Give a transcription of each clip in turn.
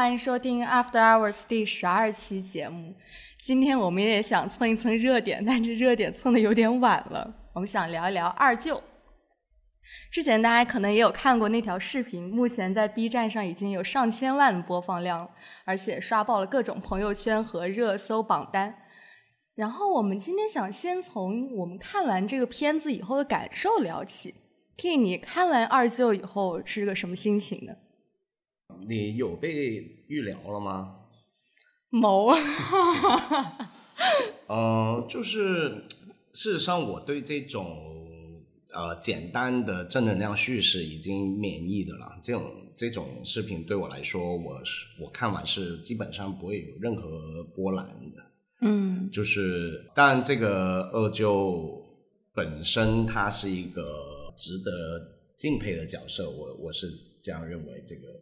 欢迎收听 After Hours 第十二期节目。今天我们也想蹭一蹭热点，但是热点蹭的有点晚了。我们想聊一聊二舅。之前大家可能也有看过那条视频，目前在 B 站上已经有上千万播放量，而且刷爆了各种朋友圈和热搜榜单。然后我们今天想先从我们看完这个片子以后的感受聊起。K，你看完二舅以后是个什么心情呢？你有被预聊了吗？谋，呃，就是事实上，我对这种呃简单的正能量叙事已经免疫的了。这种这种视频对我来说，我是我看完是基本上不会有任何波澜的。嗯，就是但，这个二舅本身他是一个值得敬佩的角色，我我是这样认为，这个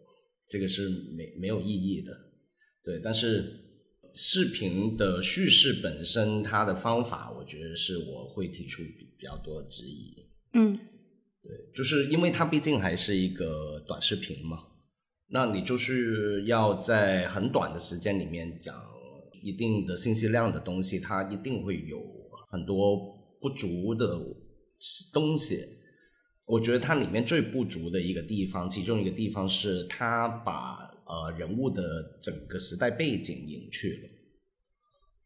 这个是没没有意义的。对，但是视频的叙事本身，它的方法，我觉得是我会提出比比较多质疑。嗯，对，就是因为它毕竟还是一个短视频嘛，那你就是要在很短的时间里面讲一定的信息量的东西，它一定会有很多不足的东西。我觉得它里面最不足的一个地方，其中一个地方是它把。呃，人物的整个时代背景隐去了，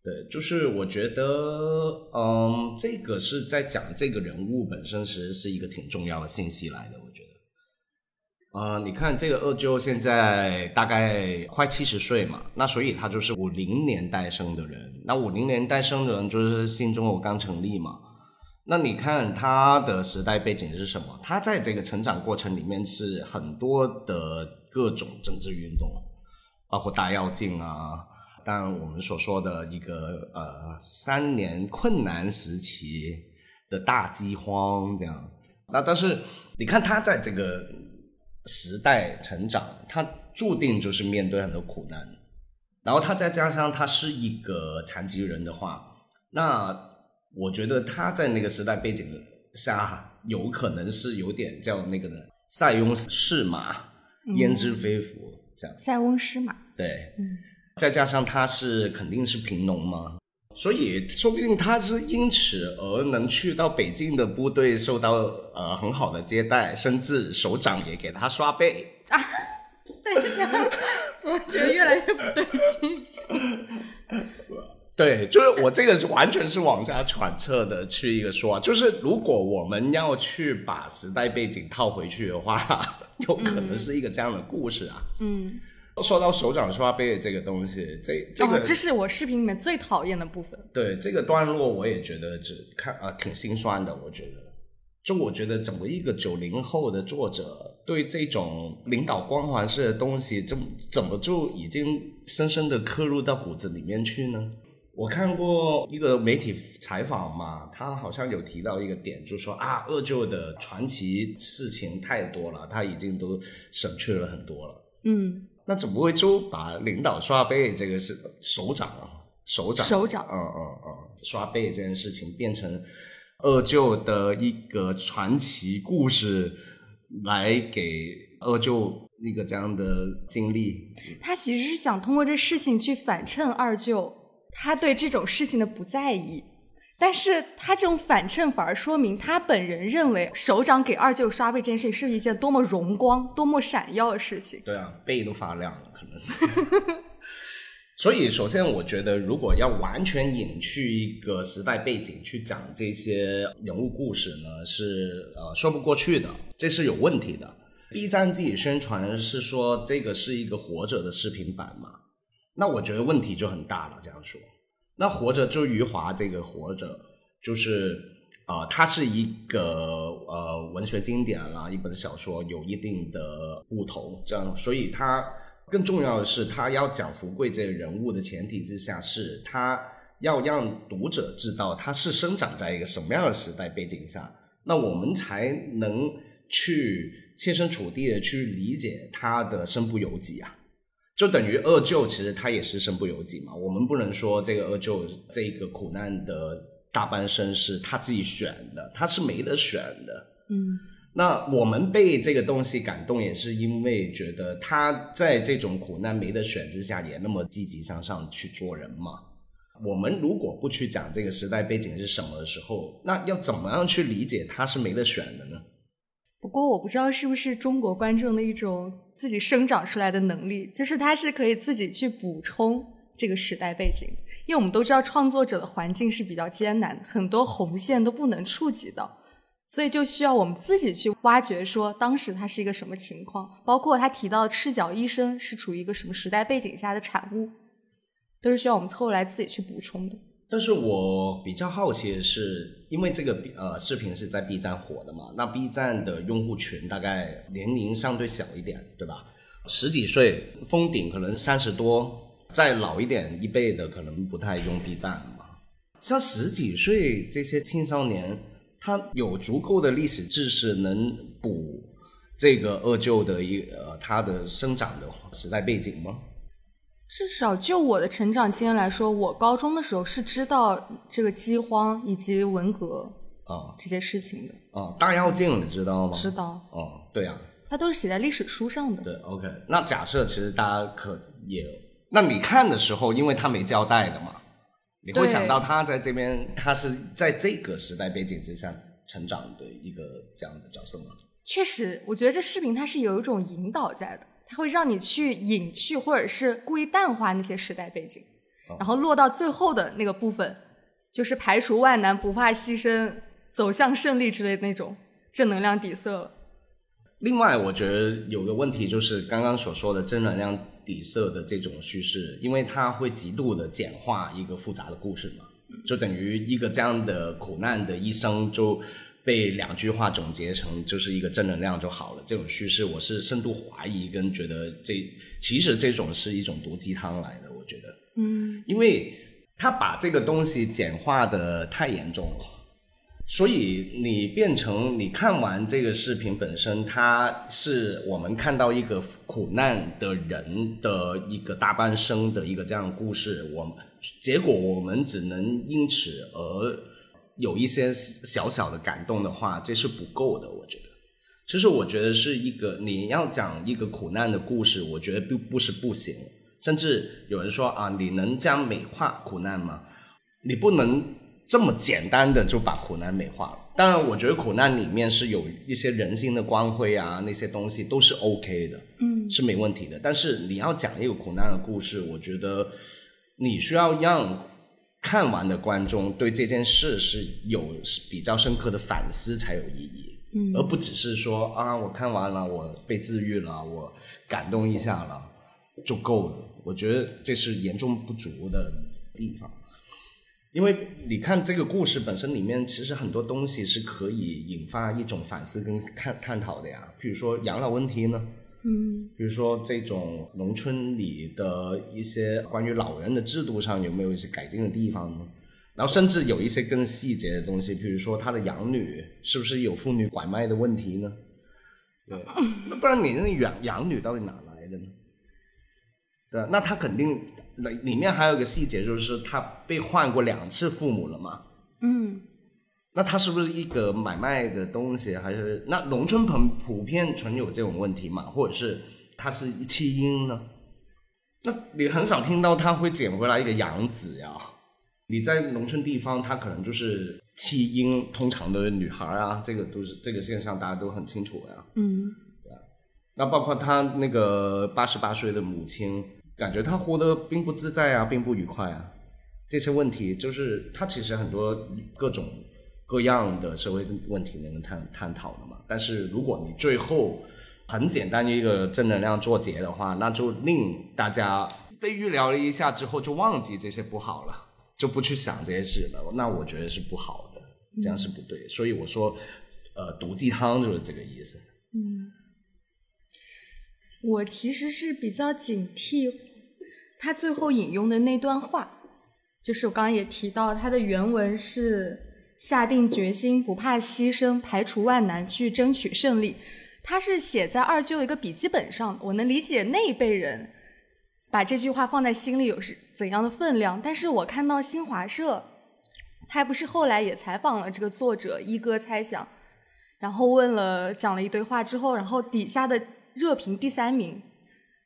对，就是我觉得，嗯，这个是在讲这个人物本身，其实是一个挺重要的信息来的。我觉得，呃，你看这个二舅现在大概快七十岁嘛，那所以他就是五零年代生的人，那五零年代生的人就是新中国刚成立嘛，那你看他的时代背景是什么？他在这个成长过程里面是很多的。各种政治运动，包括大跃进啊，当然我们所说的一个呃三年困难时期的大饥荒这样。那但是你看他在这个时代成长，他注定就是面对很多苦难。然后他再加上他是一个残疾人的话，那我觉得他在那个时代背景下，有可能是有点叫那个的塞翁失马。焉知非福？这样，塞翁失马。对，嗯，再加上他是肯定是贫农嘛，所以说不定他是因此而能去到北京的部队，受到呃很好的接待，甚至首长也给他刷背啊。等一下，怎么觉得越来越不对劲？对，就是我这个完全是往下揣测的去一个说，就是如果我们要去把时代背景套回去的话，有可能是一个这样的故事啊。嗯，说到手掌刷背的这个东西，这这个这是我视频里面最讨厌的部分。对这个段落，我也觉得只看啊挺心酸的。我觉得，就我觉得怎么一个九零后的作者对这种领导光环式的东西，怎怎么就已经深深的刻入到骨子里面去呢？我看过一个媒体采访嘛，他好像有提到一个点，就是说啊，二舅的传奇事情太多了，他已经都省去了很多了。嗯，那怎么会就把领导刷背这个是首长啊首长首长，嗯嗯嗯，刷背这件事情变成二舅的一个传奇故事，来给二舅那个这样的经历？他其实是想通过这事情去反衬二舅。他对这种事情的不在意，但是他这种反衬反而说明他本人认为首长给二舅刷背这件事情是一件多么荣光、多么闪耀的事情。对啊，背都发亮了，可能。所以，首先我觉得，如果要完全隐去一个时代背景去讲这些人物故事呢，是呃说不过去的，这是有问题的。B 站自己宣传是说这个是一个活着的视频版嘛？那我觉得问题就很大了。这样说，那活着就余华这个活着，就是啊，它是一个呃文学经典啦，一本小说有一定的不同，这样，所以它更重要的是，他要讲福贵这个人物的前提之下，是他要让读者知道他是生长在一个什么样的时代背景下，那我们才能去切身处地的去理解他的身不由己啊。就等于二舅，其实他也是身不由己嘛。我们不能说这个二舅这个苦难的大半生是他自己选的，他是没得选的。嗯，那我们被这个东西感动，也是因为觉得他在这种苦难没得选之下，也那么积极向上去做人嘛。我们如果不去讲这个时代背景是什么的时候，那要怎么样去理解他是没得选的呢？不过我不知道是不是中国观众的一种自己生长出来的能力，就是他是可以自己去补充这个时代背景，因为我们都知道创作者的环境是比较艰难，很多红线都不能触及到，所以就需要我们自己去挖掘，说当时它是一个什么情况，包括他提到的赤脚医生是处于一个什么时代背景下的产物，都是需要我们后来自己去补充的。但是我比较好奇的是，因为这个呃视频是在 B 站火的嘛，那 B 站的用户群大概年龄相对小一点，对吧？十几岁，封顶可能三十多，再老一点一辈的可能不太用 B 站嘛。像十几岁这些青少年，他有足够的历史知识能补这个二舅的一呃他的生长的时代背景吗？至少就我的成长经验来说，我高中的时候是知道这个饥荒以及文革啊这些事情的。啊，大跃进你知道吗？知道，哦，对呀、它都是写在历史书上的。对，OK。那假设其实大家可也，那你看的时候，因为他没交代的嘛，你会想到他在这边，他是在这个时代背景之下成长的一个这样的角色吗？确实，我觉得这视频它是有一种引导在的，它会让你去隐去或者是故意淡化那些时代背景，然后落到最后的那个部分，就是排除万难、不怕牺牲、走向胜利之类的那种正能量底色了。另外，我觉得有个问题就是刚刚所说的正能量底色的这种叙事，因为它会极度的简化一个复杂的故事嘛，就等于一个这样的苦难的一生就被两句话总结成就是一个正能量就好了。这种叙事，我是深度怀疑跟觉得这其实这种是一种毒鸡汤来的，我觉得，嗯，因为他把这个东西简化的太严重了。所以你变成你看完这个视频本身，它是我们看到一个苦难的人的一个大半生的一个这样的故事，我结果我们只能因此而有一些小小的感动的话，这是不够的，我觉得。其实我觉得是一个你要讲一个苦难的故事，我觉得并不是不行，甚至有人说啊，你能这样美化苦难吗？你不能这么简单的就把苦难美化了。当然，我觉得苦难里面是有一些人性的光辉啊，那些东西都是 OK 的，嗯，是没问题的。但是你要讲一个苦难的故事，我觉得你需要让看完的观众对这件事是有比较深刻的反思才有意义，嗯而不只是说啊，我看完了，我被治愈了，我感动一下了就够了。我觉得这是严重不足的地方。因为你看这个故事本身里面，其实很多东西是可以引发一种反思跟探探讨的呀。比如说养老问题呢，嗯，比如说这种农村里的一些关于老人的制度上有没有一些改进的地方呢？然后甚至有一些更细节的东西，比如说他的养女是不是有妇女拐卖的问题呢？对，那不然你那养养女到底哪来的呢？对，那他肯定里里面还有一个细节，就是他被换过两次父母了嘛。嗯，那他是不是一个买卖的东西，还是那农村朋普遍存有这种问题嘛？或者是他是弃婴呢？那你很少听到他会捡回来一个养子呀。你在农村地方，他可能就是弃婴，通常的女孩啊，这个都是这个现象，大家都很清楚呀。嗯，那包括他那个八十八岁的母亲，感觉他活得并不自在啊，并不愉快啊。这些问题就是他其实很多各种各样的社会问题能够探探讨的嘛。但是如果你最后很简单一个正能量作结的话，那就令大家被预料了一下之后就忘记这些不好了，就不去想这些事了。那我觉得是不好的，这样是不对。所以我说，呃，毒鸡汤就是这个意思。嗯我其实是比较警惕他最后引用的那段话，就是我刚刚也提到，他的原文是下定决心，不怕牺牲，排除万难去争取胜利。他是写在二舅一个笔记本上，我能理解那一辈人把这句话放在心里有是怎样的分量。但是我看到新华社，他不是后来也采访了这个作者一哥猜想，然后问了讲了一堆话之后，然后底下的热评第三名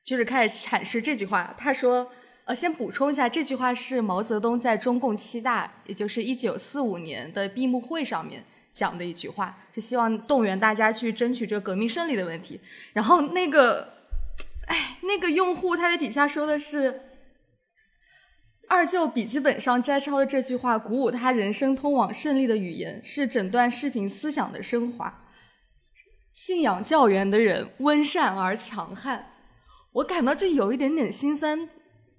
就是开始阐释这句话。他说：“呃，先补充一下，这句话是毛泽东在中共七大，也就是一九四五年的闭幕会上面讲的一句话，是希望动员大家去争取这个革命胜利的问题。然后那个，哎，那个用户他在底下说的是。”二舅笔记本上摘抄的这句话，鼓舞他人生通往胜利的语言，是整段视频思想的升华。信仰教员的人温善而强悍，我感到这有一点点心酸。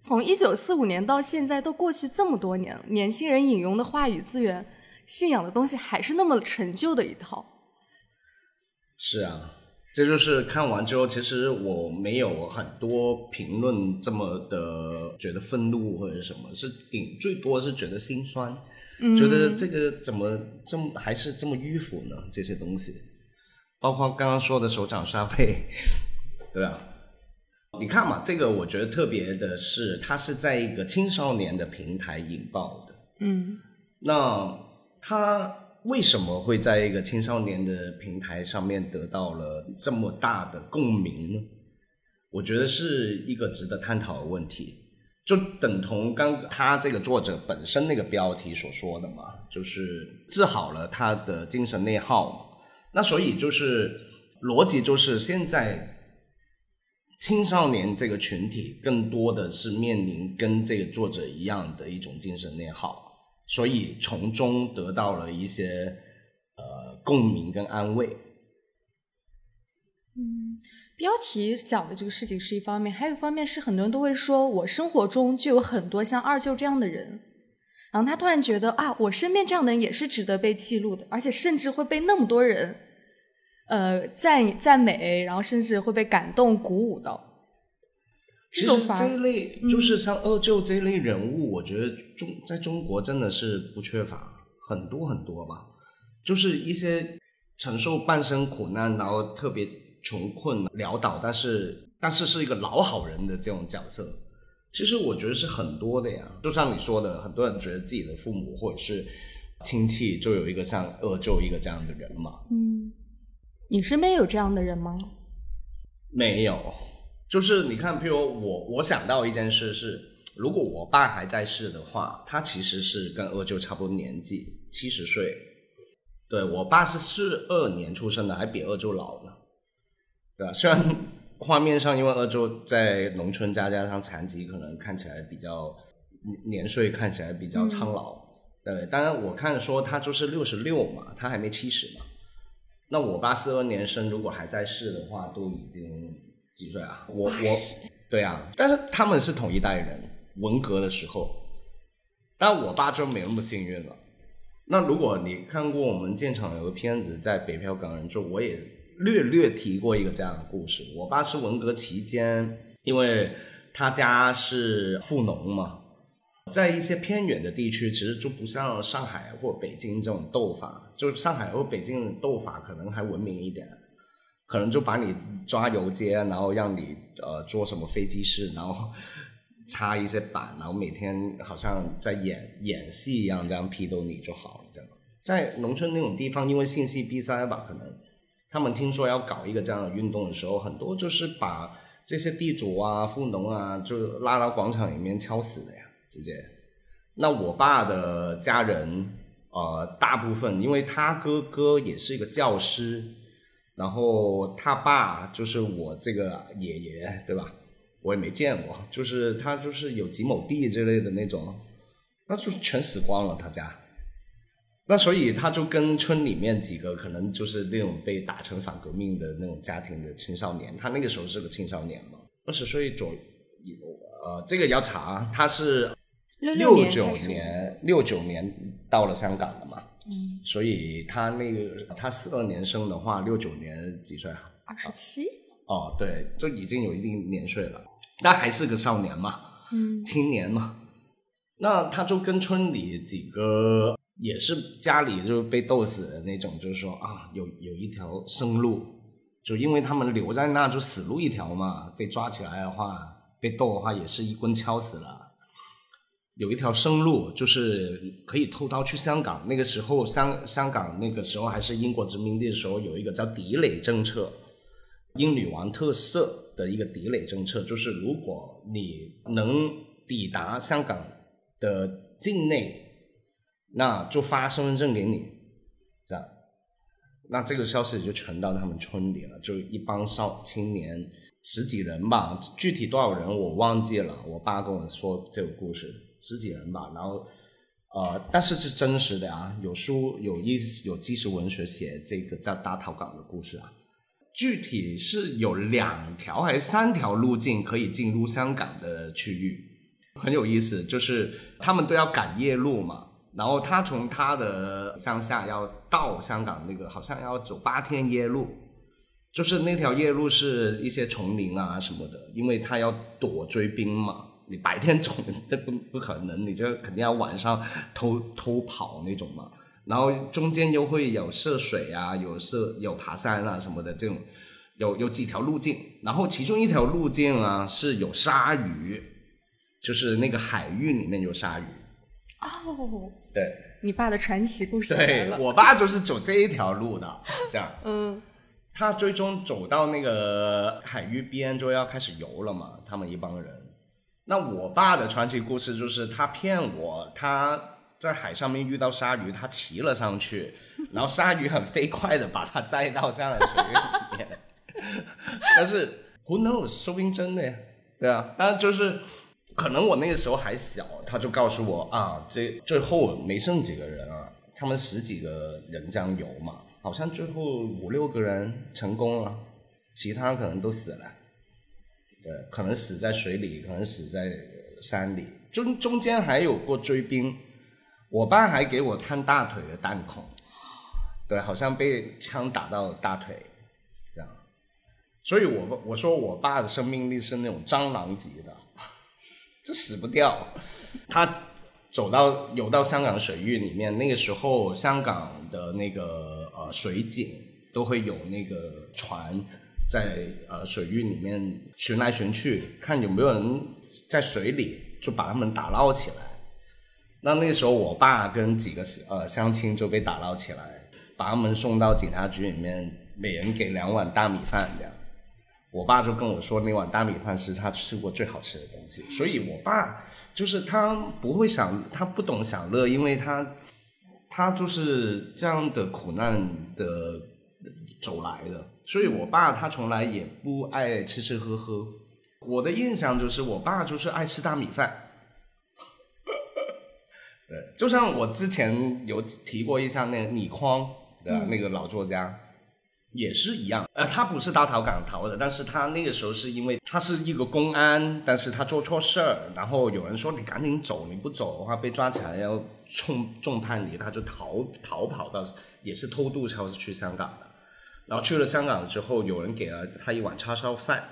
从一九四五年到现在，都过去这么多年了，年轻人引用的话语资源，信仰的东西还是那么陈旧的一套。是啊。这就是看完之后，其实我没有很多评论这么的觉得愤怒或者什么，是顶最多是觉得心酸，觉得这个怎么这么还是这么迂腐呢？这些东西，包括刚刚说的手掌沙背，对吧？你看嘛，这个我觉得特别的是，它是在一个青少年的平台引爆的，嗯，那它。为什么会在一个青少年的平台上面得到了这么大的共鸣呢？我觉得是一个值得探讨的问题，就等同刚他这个作者本身那个标题所说的嘛，就是治好了他的精神内耗嘛。那所以就是逻辑就是现在青少年这个群体更多的是面临跟这个作者一样的一种精神内耗。所以从中得到了一些呃共鸣跟安慰。标题讲的这个事情是一方面，还有一方面是很多人都会说，我生活中就有很多像二舅这样的人，然后他突然觉得啊，我身边这样的人也是值得被记录的，而且甚至会被那么多人呃赞赞美，然后甚至会被感动鼓舞到。其实这一类就是像二舅这一类人物，我觉得中在中国真的是不缺乏很多很多吧。就是一些承受半生苦难，然后特别穷困潦倒，但是但是是一个老好人的这种角色，其实我觉得是很多的呀。就像你说的，很多人觉得自己的父母或者是亲戚就有一个像二舅一个这样的人嘛。嗯，你身边有这样的人吗？没有。就是你看，譬如我，我想到一件事是，如果我爸还在世的话，他其实是跟二舅差不多年纪，七十岁。对我爸是四二年出生的，还比二舅老呢，对吧？虽然 画面上因为二舅在农村家加上残疾，可能看起来比较年岁看起来比较苍老。对，当然我看说他就是六十六嘛，他还没七十嘛。那我爸四二年生，如果还在世的话，都已经。几岁啊？我我，对啊，但是他们是同一代人，文革的时候，但我爸就没那么幸运了。那如果你看过我们建厂有个片子在《北漂港人》，就我也略略提过一个这样的故事。我爸是文革期间，因为他家是富农嘛，在一些偏远的地区，其实就不像上海或北京这种斗法，就上海或北京斗法可能还文明一点。可能就把你抓游街，然后让你呃做什么飞机师，然后插一些板，然后每天好像在演演戏一样，这样批斗你就好了。在农村那种地方，因为信息闭塞吧，可能他们听说要搞一个这样的运动的时候，很多就是把这些地主啊、富农啊，就拉到广场里面敲死的，直接。那我爸的家人，呃，大部分因为他哥哥也是一个教师。然后他爸就是我这个爷爷，对吧？我也没见过，就是他就是有几亩地之类的那种，那就全死光了他家。那所以他就跟村里面几个可能就是那种被打成反革命的那种家庭的青少年，他那个时候是个青少年嘛，二十岁左右，呃，这个要查，他是六九年六九年到了香港的嘛。嗯，所以他那个他四二年生的话，六九年几岁啊？二十七。哦，对，就已经有一定年岁了，但还是个少年嘛，嗯，青年嘛。那他就跟村里几个也是家里就被斗死的那种，就是说啊，有有一条生路，就因为他们留在那就死路一条嘛，被抓起来的话，被斗的话也是一棍敲死了。有一条生路，就是可以偷刀去香港。那个时候，香香港那个时候还是英国殖民地的时候，有一个叫抵垒政策，英女王特色的一个抵垒政策，就是如果你能抵达香港的境内，那就发身份证给你，这样。那这个消息就传到他们村里了，就一帮少青年十几人吧，具体多少人我忘记了。我爸跟我说这个故事，十几人吧。然后，呃，但是是真实的啊，有书有意有纪实文学写这个叫大逃港的故事啊。具体是有两条还是三条路径可以进入香港的区域，很有意思，就是他们都要赶夜路嘛。然后他从他的乡下要到香港那个，好像要走八天夜路，就是那条夜路是一些丛林啊什么的，因为他要躲追兵嘛。你白天走这不不可能，你就肯定要晚上偷偷跑那种嘛。然后中间又会有涉水啊，有涉有爬山啊什么的这种，有有几条路径。然后其中一条路径啊是有鲨鱼，就是那个海域里面有鲨鱼。哦。对，你爸的传奇故事来了。我爸就是走这一条路的，这样。嗯，他最终走到那个海域边就要开始游了嘛，他们一帮人。那我爸的传奇故事就是他骗我，他在海上面遇到鲨鱼，他骑了上去，然后鲨鱼很飞快的把他载到下了水里面。但是 who knows，说不定真的呀，对啊，但是就是。可能我那个时候还小，他就告诉我啊，这最后没剩几个人啊，他们十几个人这样游嘛，好像最后五六个人成功了，其他可能都死了，可能死在水里，可能死在山里，中中间还有过追兵，我爸还给我看大腿的弹孔，对，好像被枪打到大腿，这样，所以我我说我爸的生命力是那种蟑螂级的。就死不掉，他走到游到香港水域里面，那个时候香港的那个呃水警都会有那个船在呃水域里面寻来寻去，看有没有人在水里，就把他们打捞起来。那那时候我爸跟几个呃乡亲就被打捞起来，把他们送到警察局里面，每人给两碗大米饭这样。我爸就跟我说，那碗大米饭是他吃过最好吃的东西。所以，我爸就是他不会享，他不懂享乐，因为他他就是这样的苦难的走来的。所以我爸他从来也不爱吃吃喝喝。我的印象就是，我爸就是爱吃大米饭。对，就像我之前有提过一下那个倪匡的那个老作家。也是一样，呃，他不是大逃港逃的，但是他那个时候是因为他是一个公安，但是他做错事儿，然后有人说你赶紧走，你不走的话被抓起来要重重判你，他就逃逃跑到也是偷渡超市去香港的，然后去了香港之后，有人给了他一碗叉烧饭，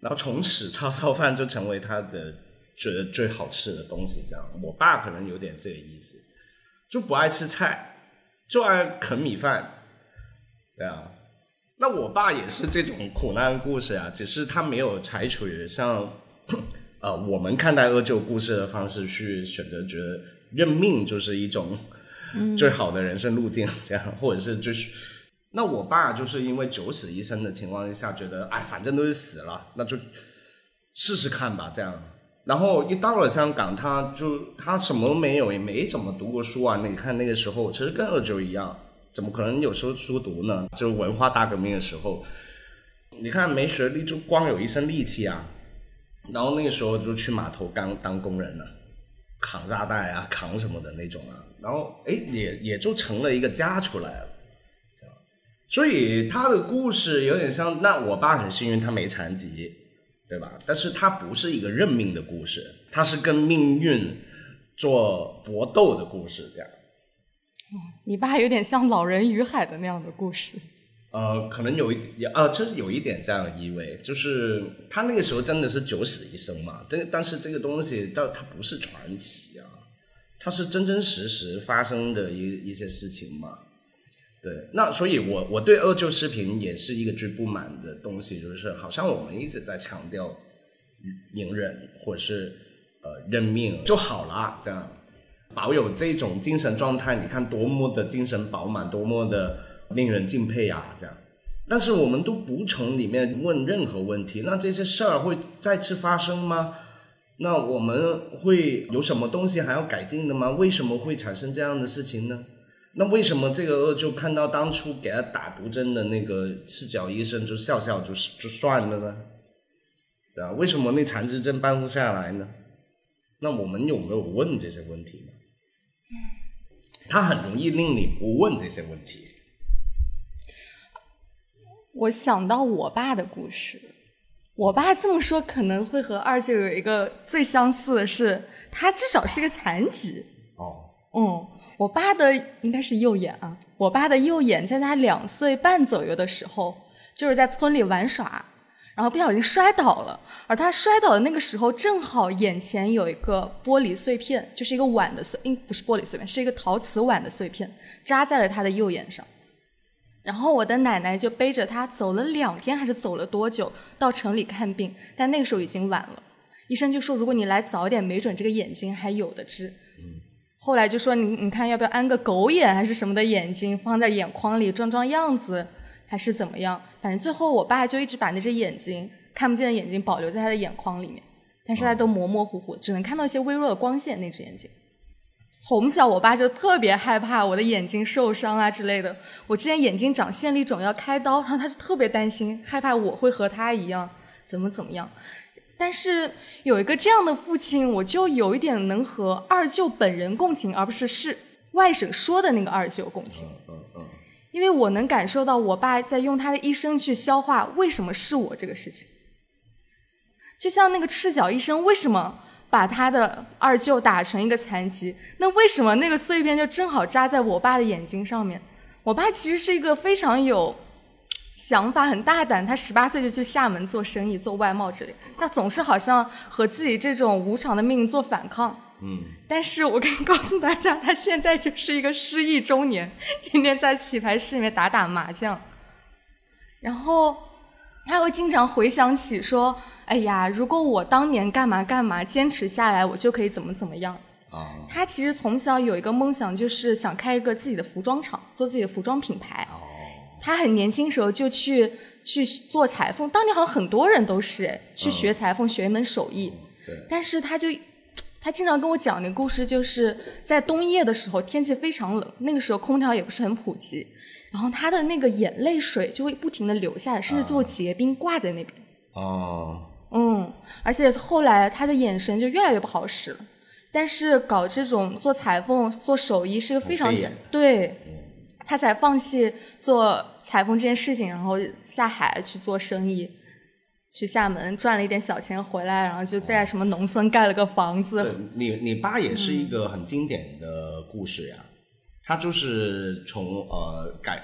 然后从此叉烧饭就成为他的觉得最好吃的东西。这样，我爸可能有点这个意思，就不爱吃菜，就爱啃米饭。对啊，那我爸也是这种苦难故事啊，只是他没有采取像呃我们看待阿舅故事的方式去选择，觉得认命就是一种最好的人生路径，这样，或者是就是那我爸就是因为九死一生的情况下，觉得哎反正都是死了，那就试试看吧，这样。然后一到了香港，他就他什么都没有，也没怎么读过书啊。你看那个时候，其实跟二舅一样。怎么可能有时候书读呢？就文化大革命的时候，你看没学历就光有一身力气啊，然后那个时候就去码头当当工人了，扛炸弹啊，扛什么的那种啊，然后哎也也就成了一个家出来了，所以他的故事有点像，那我爸很幸运他没残疾，对吧？但是他不是一个认命的故事，他是跟命运做搏斗的故事，这样。哦你爸有点像《老人与海》的那样的故事，呃，可能有一也呃，真有一点这样的意味，就是他那个时候真的是九死一生嘛，但但是这个东西，到它不是传奇啊，它是真真实实发生的一一些事情嘛，对，那所以我我对二舅视频也是一个最不满的东西，就是好像我们一直在强调隐忍或是呃认命就好了，这样保有这种精神状态，你看多么的精神饱满，多么的令人敬佩啊！这样，但是我们都不从里面问任何问题，那这些事儿会再次发生吗？那我们会有什么东西还要改进的吗？为什么会产生这样的事情呢？那为什么这个恶就看到当初给他打毒针的那个赤脚医生就笑笑就是就算了呢？对啊，为什么那残肢症办不下来呢？那我们有没有问这些问题呢？他很容易令你不问这些问题。我想到我爸的故事，我爸这么说可能会和二舅有一个最相似的是，他至少是个残疾。哦，嗯，我爸的应该是右眼啊，我爸的右眼在他两岁半左右的时候，就是在村里玩耍，然后不小心摔倒了，而他摔倒的那个时候，正好眼前有一个玻璃碎片，就是一个碗的碎，应不是玻璃碎片，是一个陶瓷碗的碎片，扎在了他的右眼上。然后我的奶奶就背着他走了两天，还是走了多久到城里看病？但那个时候已经晚了，医生就说如果你来早点，没准这个眼睛还有的治。后来就说你你看要不要安个狗眼还是什么的眼睛放在眼眶里装装样子，还是怎么样？反正最后我爸就一直把那只眼睛看不见的眼睛保留在他的眼眶里面，但是他都模模糊糊，只能看到一些微弱的光线。那只眼睛。从小我爸就特别害怕我的眼睛受伤啊之类的。我之前眼睛长线粒肿要开刀，然后他就特别担心，害怕我会和他一样怎么怎么样。但是有一个这样的父亲，我就有一点能和二舅本人共情，而不是是外省说的那个二舅共情。嗯嗯，因为我能感受到我爸在用他的一生去消化为什么是我这个事情。就像那个赤脚医生为什么？把他的二舅打成一个残疾，那为什么那个碎片就正好扎在我爸的眼睛上面？我爸其实是一个非常有想法、很大胆，他十八岁就去厦门做生意、做外贸之类，那总是好像和自己这种无常的命运做反抗。嗯，但是我可以告诉大家，他现在就是一个失忆中年，天天在棋牌室里面打打麻将，然后他会经常回想起说。哎呀，如果我当年干嘛干嘛坚持下来，我就可以怎么怎么样。啊，他其实从小有一个梦想，就是想开一个自己的服装厂，做自己的服装品牌。哦，他很年轻时候就去去做裁缝，当年好像很多人都是去学裁缝，学一门手艺。对。但是他就他经常跟我讲那个故事，就是在冬夜的时候，天气非常冷，那个时候空调也不是很普及，然后他的那个眼泪水就会不停的流下来，甚至最后结冰挂在那边。哦。嗯，而且后来他的眼神就越来越不好使了。但是搞这种做裁缝、做手艺是个非常简对，他才放弃做裁缝这件事情，然后下海去做生意，去厦门赚了一点小钱回来，然后就在什么农村盖了个房子。你你爸也是一个很经典的故事呀，他就是从呃改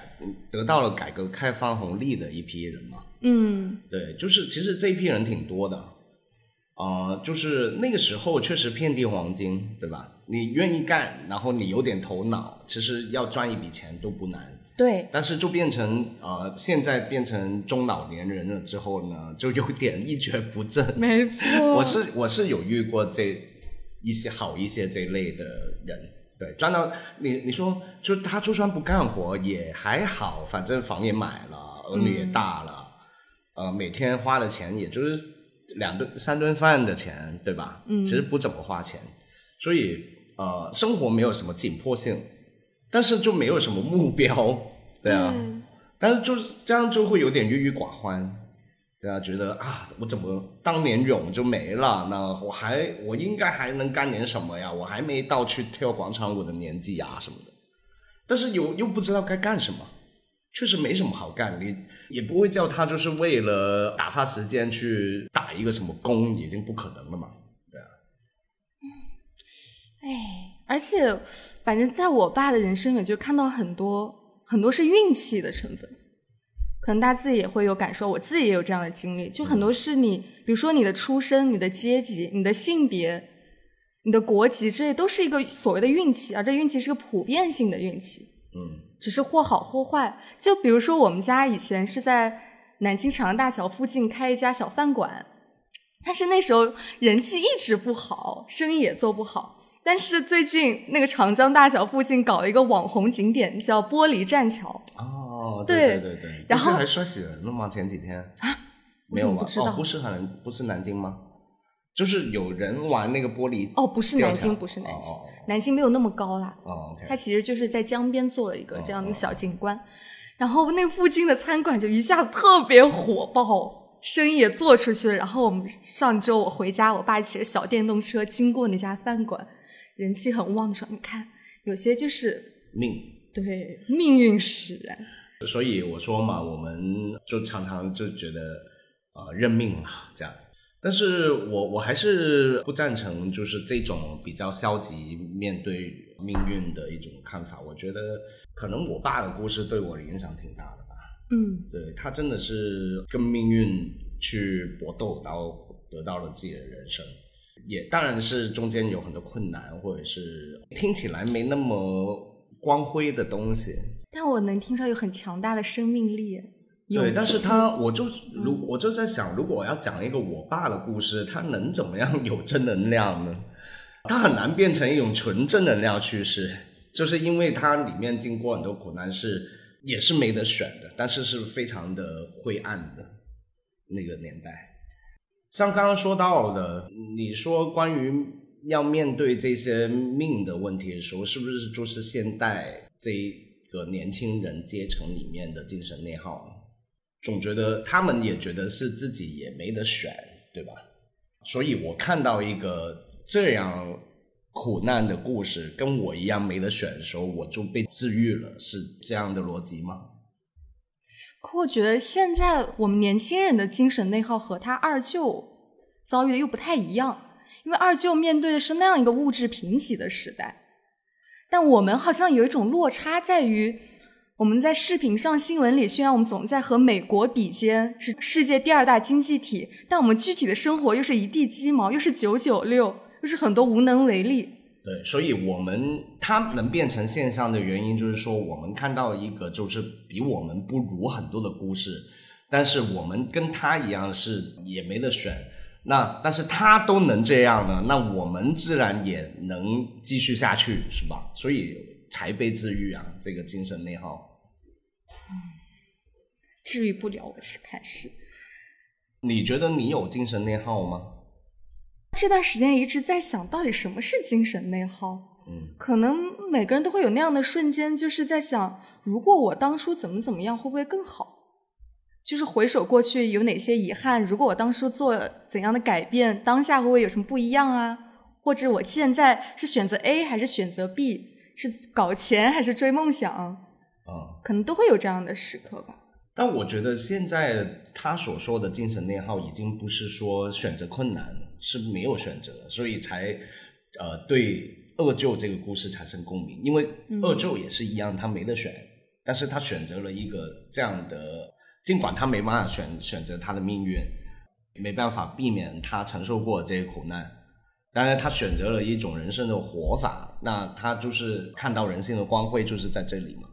得到了改革开放红利的一批人嘛。嗯，对，就是其实这一批人挺多的，啊，就是那个时候确实遍地黄金，对吧？你愿意干，然后你有点头脑，其实要赚一笔钱都不难。对。但是就变成呃，现在变成中老年人了之后呢，就有点一蹶不振。没错。我是我是有遇过这一些好一些这类的人，对，赚到你你说就他就算不干活也还好，反正房也买了，儿女也大了。呃，每天花的钱也就是两顿三顿饭的钱，对吧？嗯，其实不怎么花钱，所以呃，生活没有什么紧迫性，但是就没有什么目标，对啊。但是就是这样就会有点郁郁寡欢，对啊，觉得啊，我怎么当年勇就没了？那我还我应该还能干点什么呀？我还没到去跳广场舞的年纪啊什么的，但是又又不知道该干什么。确实没什么好干，你也不会叫他就是为了打发时间去打一个什么工，已经不可能了嘛，对啊。哎，而且反正在我爸的人生里，就看到很多很多是运气的成分，可能大家自己也会有感受，我自己也有这样的经历，就很多是你，比如说你的出身、你的阶级、你的性别、你的国籍，这些都是一个所谓的运气，而这运气是个普遍性的运气，嗯。只是或好或坏，就比如说我们家以前是在南京长安大桥附近开一家小饭馆，但是那时候人气一直不好，生意也做不好。但是最近那个长江大桥附近搞了一个网红景点，叫玻璃栈桥。哦，对对对对，然后还摔死人了吗？前几天啊，没有吗？哦，不是很不是南京吗？就是有人玩那个玻璃哦，不是南京，不是南京，哦南京没有那么高啦。哦它其实就是在江边做了一个这样的一个哦小景观，然后那附近的餐馆就一下子特别火爆，生意也做出去了。然后我们上周我回家，我爸骑着小电动车经过那家饭馆，人气很旺的时候，你看有些就是命。对命运使然。所以我说嘛，我们就常常就觉得啊、呃认命了这样。但是我我还是不赞成就是这种比较消极面对命运的一种看法。我觉得可能我爸的故事对我的影响挺大的吧。嗯，对他真的是跟命运去搏斗，然后得到了自己的人生。也当然是中间有很多困难，或者是听起来没那么光辉的东西。但我能听出来有很强大的生命力。勇对，但是他，我就如我就在想，如果我要讲一个我爸的故事，他能怎么样 有正能量呢？他很难变成一种纯正能量叙事，就是因为它里面经过很多苦难是也是没得选的，但是是非常的灰暗的那个年代。像刚刚说到的，你说关于要面对这些命的问题的时候，是不是就是现代这一个年轻人阶层里面的精神内耗呢？总觉得他们也觉得是自己也没得选，对吧？所以我看到一个这样苦难的故事，跟我一样没得选的时候，我就被治愈了，是这样的逻辑吗？可我觉得现在我们年轻人的精神内耗和他二舅遭遇的又不太一样，因为二舅面对的是那样一个物质贫瘠的时代，但我们好像有一种落差，在于我们在视频上、新闻里宣扬我们总在和美国比肩，是世界第二大经济体，但我们具体的生活又是一地鸡毛，又是九九六，又是很多无能为力。对，所以我们它能变成现象的原因，就是说我们看到一个就是比我们不如很多的故事，但是我们跟他一样是也没得选。那但是他都能这样呢，那我们自然也能继续下去，是吧？所以才被治愈啊，这个精神内耗。治愈不了，我是看是。你觉得你有精神内耗吗？这段时间一直在想到底什么是精神内耗。嗯，可能每个人都会有那样的瞬间，就是在想，如果我当初怎么怎么样，会不会更好？就是回首过去有哪些遗憾，如果我当初做怎样的改变，当下会不会有什么不一样啊？或者我现在是选择 A 还是选择 B？是搞钱还是追梦想？啊、可能都会有这样的时刻吧。但我觉得现在他所说的精神内耗，已经不是说选择困难了，是没有选择，所以才呃对二舅这个故事产生共鸣。因为二舅也是一样，他没得选，但是他选择了一个这样的，尽管他没办法选选择他的命运，没办法避免他承受过这些苦难，当然他选择了一种人生的活法，那他就是看到人性的光辉，就是在这里嘛。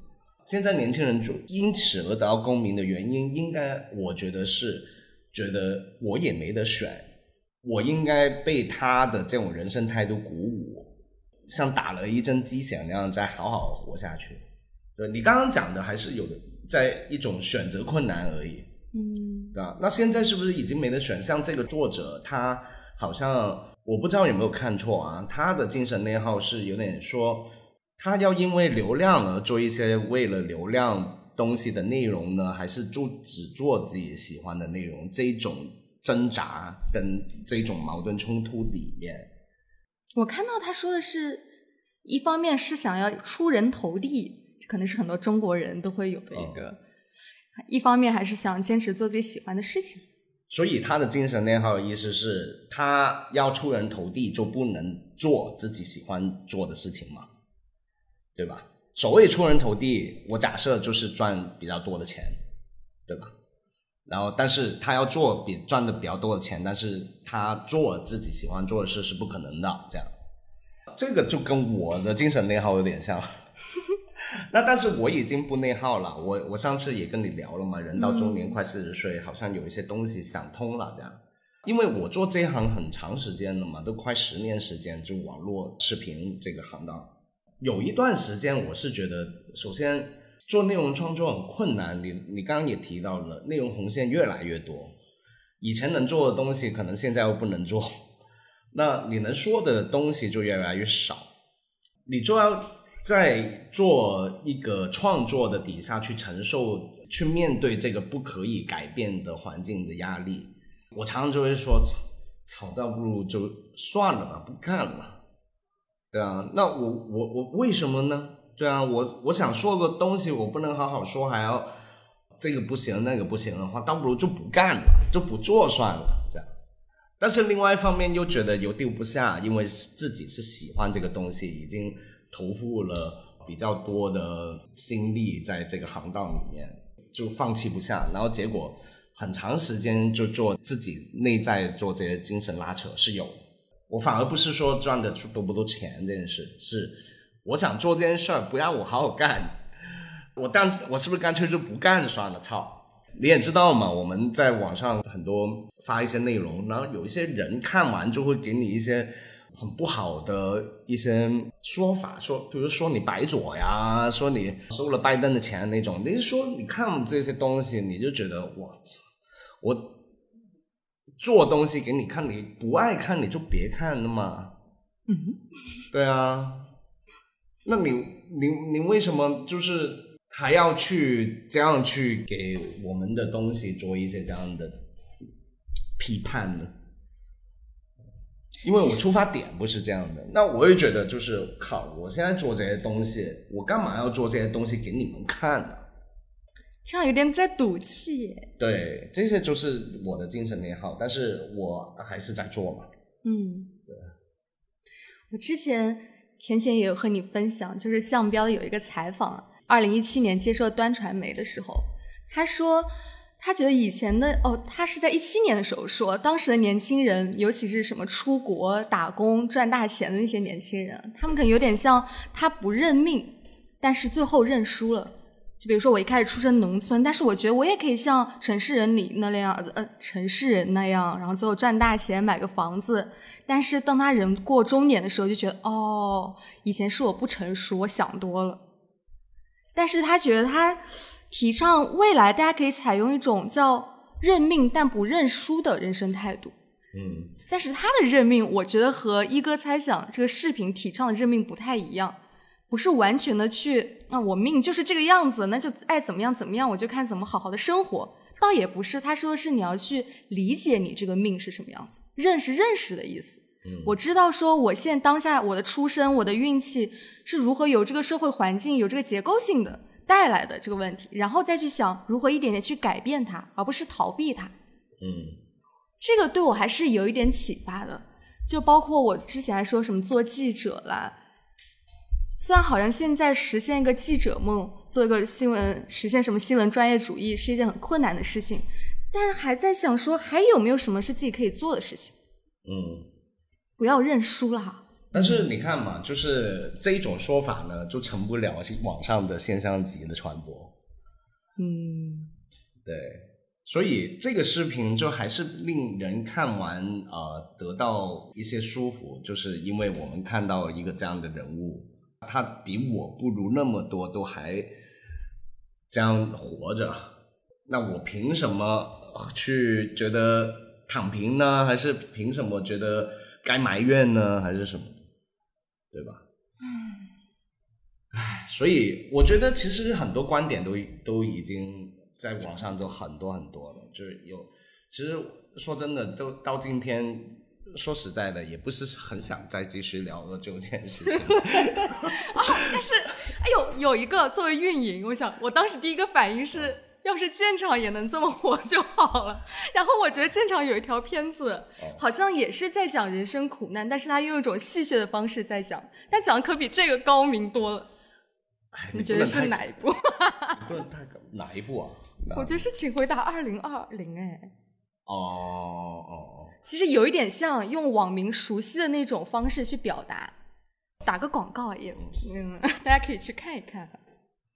现在年轻人就因此而得到共鸣的原因，应该我觉得是觉得我也没得选，我应该被他的这种人生态度鼓舞，像打了一针鸡血那样再好好活下去。对你刚刚讲的还是有的，在一种选择困难而已，嗯，对吧？那现在是不是已经没得选？像这个作者，他好像我不知道有没有看错啊，他的精神内耗是有点说。他要因为流量而做一些为了流量东西的内容呢，还是就只做自己喜欢的内容？这种挣扎跟这种矛盾冲突里面，我看到他说的是，一方面是想要出人头地，这可能是很多中国人都会有的一个；一方面还是想坚持做自己喜欢的事情。所以他的精神内耗的意思是他要出人头地，就不能做自己喜欢做的事情嘛，对吧？所谓出人头地，我假设就是赚比较多的钱，对吧？然后，但是他要做比赚的比较多的钱，但是他做自己喜欢做的事是不可能的，这样，这个就跟我的精神内耗有点像。那但是我已经不内耗了，我我上次也跟你聊了嘛，人到中年快四十岁，好像有一些东西想通了，这样。因为我做这一行很长时间了嘛，都快十年时间，就网络视频这个行当。有一段时间，我是觉得，首先做内容创作很困难。你你刚刚也提到了，内容红线越来越多，以前能做的东西，可能现在又不能做。那你能说的东西就越来越少，你就要在做一个创作的底下去承受、去面对这个不可以改变的环境的压力。我常常就会说，吵到不如就算了吧，不干了。对啊，那我我我为什么呢？对啊，我我想说个东西，我不能好好说，还要这个不行那个不行的话，倒不如就不干了，就不做算了，这样。但是另外一方面又觉得又丢不下，因为自己是喜欢这个东西，已经投入了比较多的心力在这个行当里面，就放弃不下。然后结果很长时间就做自己内在做这些精神拉扯是有。我反而不是说赚的多不多钱这件事，是我想做这件事儿不让我好好干，我干我是不是干脆就不干算了？操！你也知道嘛，我们在网上很多发一些内容，然后有一些人看完就会给你一些很不好的一些说法，说比如说你白左呀，说你收了拜登的钱那种。你说你看这些东西，你就觉得我操，我做东西给你看，你不爱看你就别看了嘛。嗯，对啊，那你你你为什么就是？还要去这样去给我们的东西做一些这样的批判呢？因为我出发点不是这样的，那我也觉得就是靠，我现在做这些东西，我干嘛要做这些东西给你们看呢？这样有点在赌气耶。对，这些就是我的精神内耗，但是我还是在做嘛。嗯，对。我之前前前也有和你分享，就是向彪有一个采访。二零一七年接受端传媒的时候，他说他觉得以前的哦，他是在一七年的时候说，当时的年轻人，尤其是什么出国打工赚大钱的那些年轻人，他们可能有点像他不认命，但是最后认输了。就比如说我一开始出生农村，但是我觉得我也可以像城市人里那样，呃，城市人那样，然后最后赚大钱买个房子。但是当他人过中年的时候，就觉得哦，以前是我不成熟，我想多了。但是他觉得他提倡未来大家可以采用一种叫认命但不认输的人生态度。嗯，但是他的认命，我觉得和一哥猜想这个视频提倡的认命不太一样，不是完全的去啊，我命就是这个样子，那就爱怎么样怎么样，我就看怎么好好的生活。倒也不是，他说的是你要去理解你这个命是什么样子，认识认识的意思。我知道说我现在当下我的出身我的运气是如何由这个社会环境有这个结构性的带来的这个问题，然后再去想如何一点点去改变它，而不是逃避它。嗯，这个对我还是有一点启发的。就包括我之前还说什么做记者啦，虽然好像现在实现一个记者梦，做一个新闻，实现什么新闻专业主义是一件很困难的事情，但还在想说还有没有什么是自己可以做的事情。嗯。不要认输啦！但是你看嘛，就是这一种说法呢，就成不了网上的现象级的传播。嗯，对，所以这个视频就还是令人看完呃得到一些舒服，就是因为我们看到一个这样的人物，他比我不如那么多，都还这样活着，那我凭什么去觉得躺平呢？还是凭什么觉得？该埋怨呢，还是什么，对吧？嗯，所以我觉得其实很多观点都都已经在网上都很多很多了，就是有，其实说真的，都到今天，说实在的，也不是很想再继续聊二舅这件事情。啊，但是，哎呦，有一个作为运营，我想，我当时第一个反应是。要是建厂也能这么火就好了。然后我觉得建厂有一条片子，好像也是在讲人生苦难，但是他用一种戏谑的方式在讲，但讲的可比这个高明多了。你觉得是哪一部？不能太，哪一部啊？我觉得是《请回答二零二零》哎。哦哦哦。其实有一点像用网民熟悉的那种方式去表达，打个广告也，嗯，大家可以去看一看。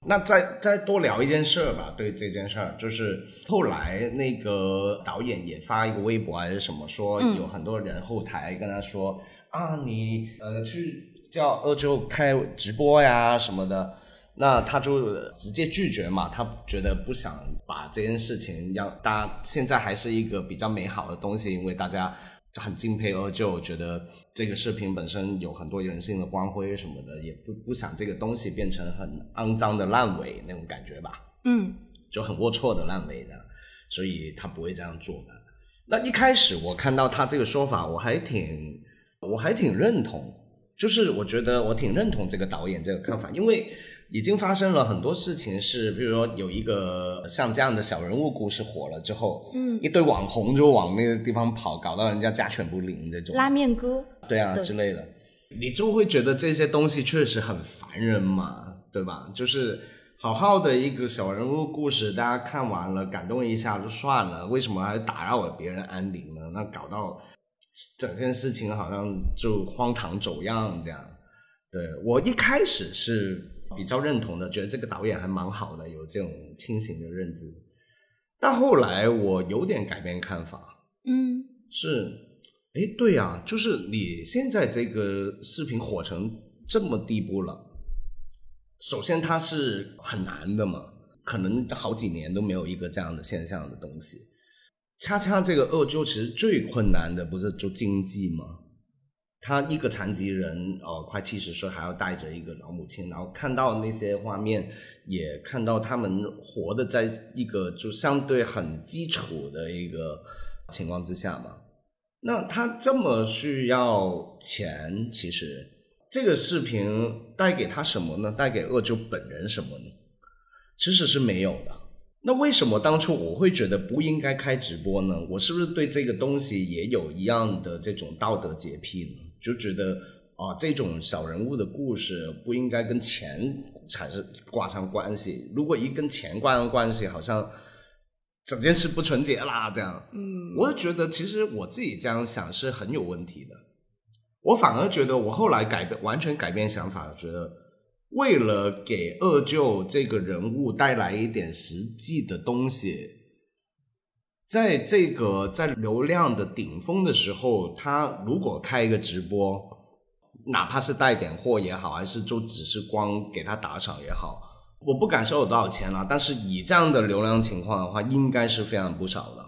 那再再多聊一件事儿吧，对这件事儿，就是后来那个导演也发一个微博还是什么，说有很多人后台跟他说、啊，你呃去叫二舅开直播呀什么的，那他就直接拒绝嘛，他觉得不想把这件事情让大家现在还是一个比较美好的东西，因为大家很敬佩二舅，觉得这个视频本身有很多人性的光辉什么的，也不不想这个东西变成很肮脏的烂尾那种感觉吧，嗯就很龌龊的烂尾的，所以他不会这样做的。那一开始我看到他这个说法，我还挺我还挺认同，就是我觉得我挺认同这个导演这个看法，因为已经发生了很多事情是，比如说有一个像这样的小人物故事火了之后，嗯，一堆网红就往那个地方跑，搞到人家家犬不宁这种，拉面哥，对啊对之类的，你就会觉得这些东西确实很烦人嘛，对吧？就是好好的一个小人物故事，大家看完了感动一下就算了，为什么还打扰了别人安宁呢？那搞到整件事情好像就荒唐走样这样。对我一开始是比较认同的，觉得这个导演还蛮好的，有这种清醒的认知。但后来我有点改变看法，嗯是，哎，对啊，就是你现在这个视频火成这么地步了，首先它是很难的嘛，可能好几年都没有一个这样的现象的东西。恰恰这个二舅其实最困难的不是就经济吗？他一个残疾人，呃，快七十岁还要带着一个老母亲，然后看到那些画面，也看到他们活的在一个就相对很基础的一个情况之下嘛。那他这么需要钱，其实这个视频带给他什么呢？带给二舅本人什么呢？其实是没有的。那为什么当初我会觉得不应该开直播呢？我是不是对这个东西也有一样的这种道德洁癖呢？就觉得啊，这种小人物的故事不应该跟钱产生挂上关系。如果一跟钱挂上关系，好像整件事不纯洁啦。这样，嗯我就觉得其实我自己这样想是很有问题的。我反而觉得我后来改变，完全改变想法，觉得为了给二舅这个人物带来一点实际的东西，在这个在流量的顶峰的时候，他如果开一个直播，哪怕是带点货也好，还是就只是光给他打赏也好，我不敢说有多少钱了，但是以这样的流量情况的话，应该是非常不少的，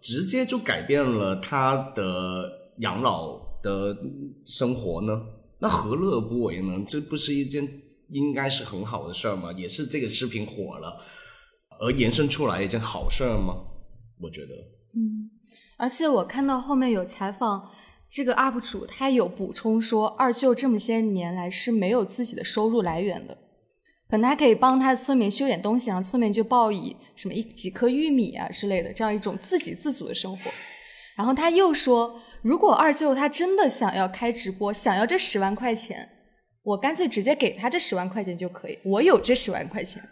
直接就改变了他的养老的生活呢，那何乐而不为呢？这不是一件应该是很好的事儿吗？也是这个视频火了而延伸出来一件好事儿吗？我觉得，嗯，而且我看到后面有采访这个 UP 主，他有补充说，二舅这么些年来是没有自己的收入来源的，可能他可以帮他的村民修点东西，然后村民就报以什么一几颗玉米啊之类的这样一种自给自足的生活。然后他又说，如果二舅他真的想要开直播，想要这十万块钱，我干脆直接给他这十万块钱就可以，我有这十万块钱。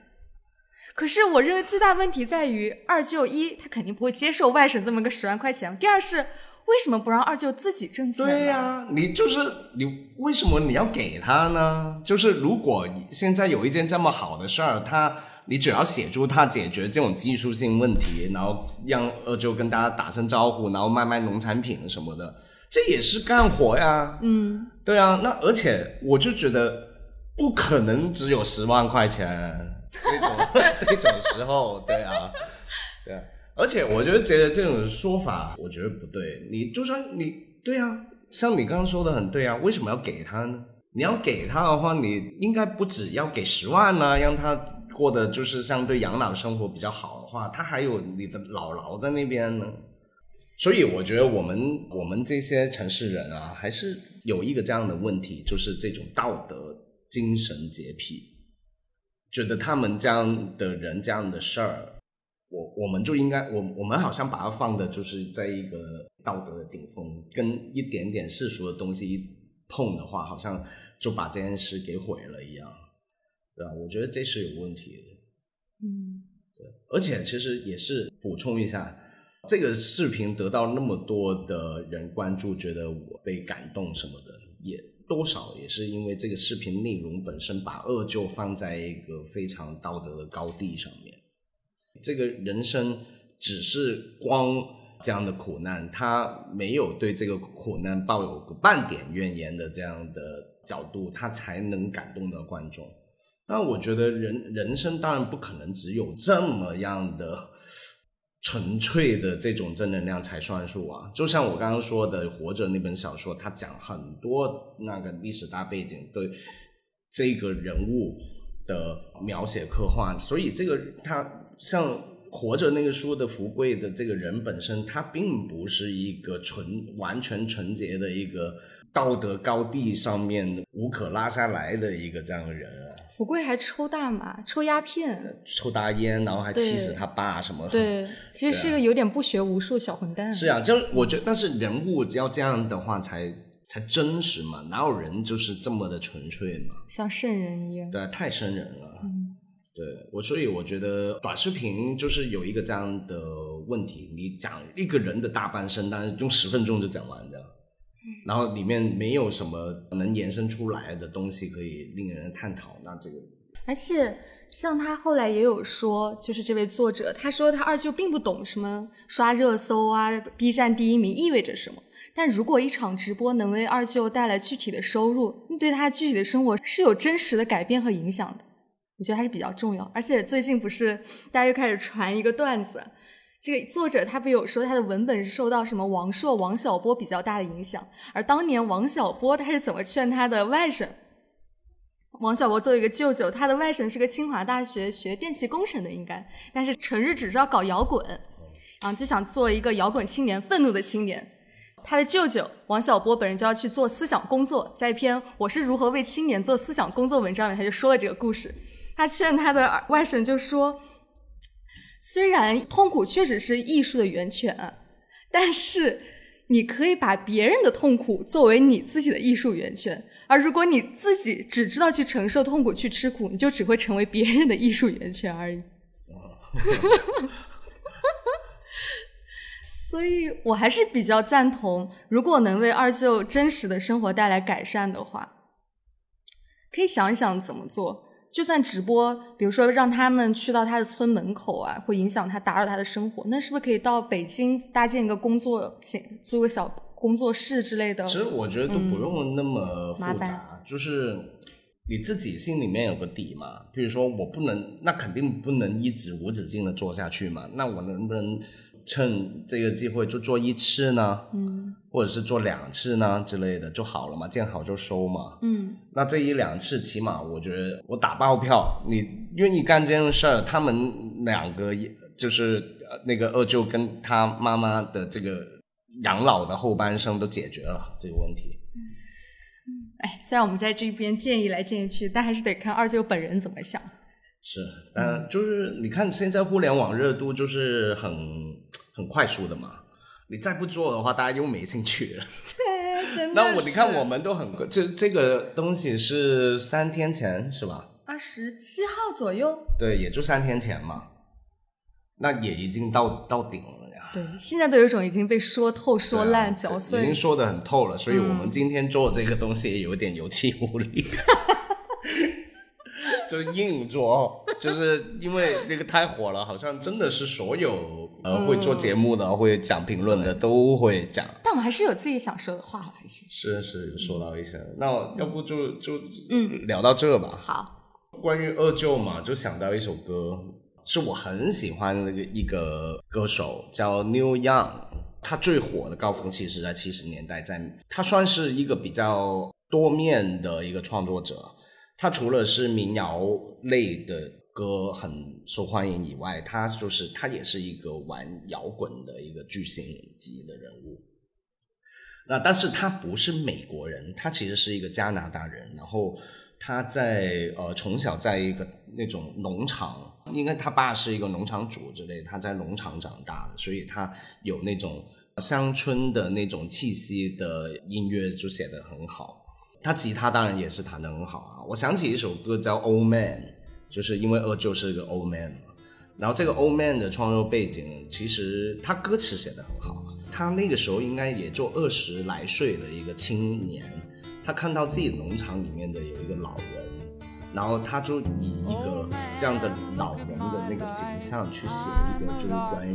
可是我认为最大问题在于二舅一，他肯定不会接受外省这么个十万块钱；第二是为什么不让二舅自己挣钱呢？对呀、你就是你，为什么你要给他呢？就是如果现在有一件这么好的事儿，他你只要协助他解决这种技术性问题，然后让二舅跟大家打声招呼，然后卖卖农产品什么的，这也是干活呀。嗯，对啊，那而且我就觉得不可能只有十万块钱这种这种时候，对啊，对啊，而且我觉得觉得这种说法，我觉得不对。你就算你对啊，像你刚刚说的很对啊，为什么要给他呢？你要给他的话，你应该不只要给十万呢、让他过得就是相对养老生活比较好的话，他还有你的姥姥在那边呢。所以我觉得我们我们这些城市人啊，还是有一个这样的问题，就是这种道德精神洁癖，觉得他们这样的人这样的事儿，我我们就应该我我们好像把它放的就是在一个道德的顶峰，跟一点点世俗的东西一碰的话，好像就把这件事给毁了一样，对吧？我觉得这是有问题的。嗯而且其实也是补充一下，这个视频得到那么多的人关注，觉得我被感动什么的，也多少也是因为这个视频内容本身把二舅放在一个非常道德的高地上面。这个人生只是光这样的苦难，他没有对这个苦难抱有个半点怨言的这样的角度，他才能感动到观众。那我觉得人人生当然不可能只有这么样的纯粹的这种正能量才算数啊！就像我刚刚说的《活着》那本小说，它讲很多那个历史大背景对这个人物的描写刻画，所以这个他像《活着》那个书的福贵的这个人本身，他并不是一个纯完全纯洁的一个道德高地上面无可拉下来的一个这样的人啊。福贵还抽大麻、抽鸦片，抽大烟，然后还气死他爸什么？对，其实是个有点不学无术小混蛋。是啊，就我觉得，但是人物要这样的话才才真实嘛，哪有人就是这么的纯粹嘛？像圣人一样。对，太圣人了。嗯，对我，所以我觉得短视频就是有一个这样的问题，你讲一个人的大半生，但是用十分钟就讲完的。然后里面没有什么能延伸出来的东西可以令人探讨，那这个，而且像他后来也有说，就是这位作者，他说他二舅并不懂什么刷热搜啊，B 站第一名意味着什么，但如果一场直播能为二舅带来具体的收入，对他具体的生活是有真实的改变和影响的，我觉得还是比较重要。而且最近不是大家又开始传一个段子。这个作者他不有说他的文本是受到什么王朔、王小波比较大的影响，而当年王小波他是怎么劝他的外甥？王小波作为一个舅舅，他的外甥是个清华大学学电气工程的，应该，但是成日只知道搞摇滚，然后就想做一个摇滚青年、愤怒的青年。他的舅舅王小波本人就要去做思想工作，在一篇《我是如何为青年做思想工作》文章里，他就说了这个故事。他劝他的外甥就说。虽然痛苦确实是艺术的源泉，但是你可以把别人的痛苦作为你自己的艺术源泉。而如果你自己只知道去承受痛苦、去吃苦，你就只会成为别人的艺术源泉而已。所以我还是比较赞同，如果能为二舅真实的生活带来改善的话，可以想一想怎么做。就算直播，比如说让他们去到他的村门口啊，会影响他、打扰他的生活，那是不是可以到北京搭建一个工作，请租个小工作室之类的？其实我觉得都不用那么复杂，就是你自己心里面有个底嘛。比如说我不能，那肯定不能一直无止境的做下去嘛。那我能不能？趁这个机会就做一次呢，嗯，或者是做两次呢之类的就好了嘛，见好就收嘛，嗯，那这一两次起码我觉得我打包票，你愿意干这件事儿，他们两个就是那个二舅跟他妈妈的这个养老的后半生都解决了这个问题。哎，虽然我们在这边建议来建议去，但还是得看二舅本人怎么想。是，但就是你看现在互联网热度就是很。很快速的嘛，你再不做的话，大家又没兴趣了。对，真的。那我你看，我们都很这这个东西是三天前是吧？二十七号左右。对，也就三天前嘛，那也已经到到顶了呀。对，现在都有一种已经被说透、说烂、嚼碎，已经说的很透了。所以我们今天做这个东西也有点有气无力。就是硬做，就是因为这个太火了，好像真的是所有呃会做节目的、会讲评论的都会讲。但我们还是有自己想说的话。是是，说到一些，那要不就就嗯聊到这吧。好。关于二舅嘛，就想到一首歌，是我很喜欢的一个歌手，叫 New Young。他最火的高峰期是在七十年代，在他算是一个比较多面的一个创作者。他除了是民谣类的歌很受欢迎以外，他就是他也是一个玩摇滚的一个巨星级的人物。那但是他不是美国人，他其实是一个加拿大人。然后他在呃从小在一个那种农场，应该他爸是一个农场主之类，他在农场长大的，所以他有那种乡村的那种气息的音乐就写得很好。他吉他当然也是弹得很好啊！我想起一首歌叫《Old Man》，就是因为二舅是个 Old Man 嘛。然后这个 Old Man 的创作背景，其实他歌词写得很好。他那个时候应该也就二十来岁的一个青年，他看到自己农场里面的有一个老人，然后他就以一个这样的老人的那个形象去写一个就是关于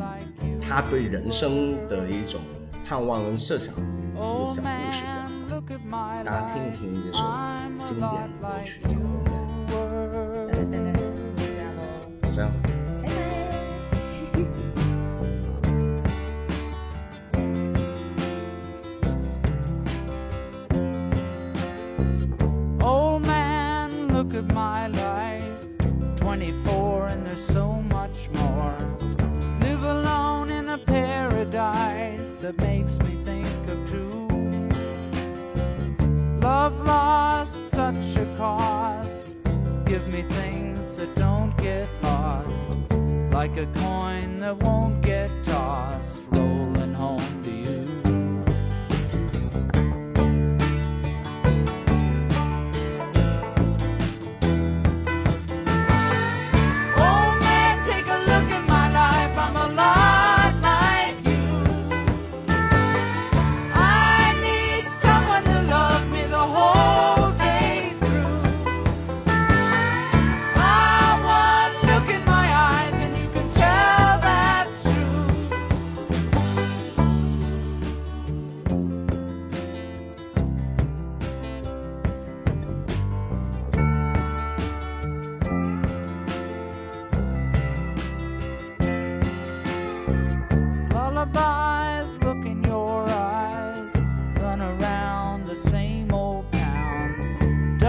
他对人生的一种盼望跟设想的一个小故事，这样，大家听一听这首经典的歌曲叫《红等等等等，就这样喽，out. Old man, look at my life. 24 and there's so much more. Live alone in a paradise that makes me think of two. Love lost, such a cost. Give me things that don't get lost. Like a coin that won't get tossed.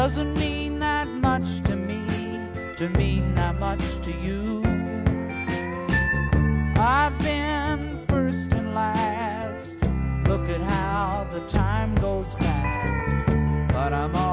doesn't mean that much to me, to mean that much to you. I've been first and last. Look at how the time goes past, but I'm.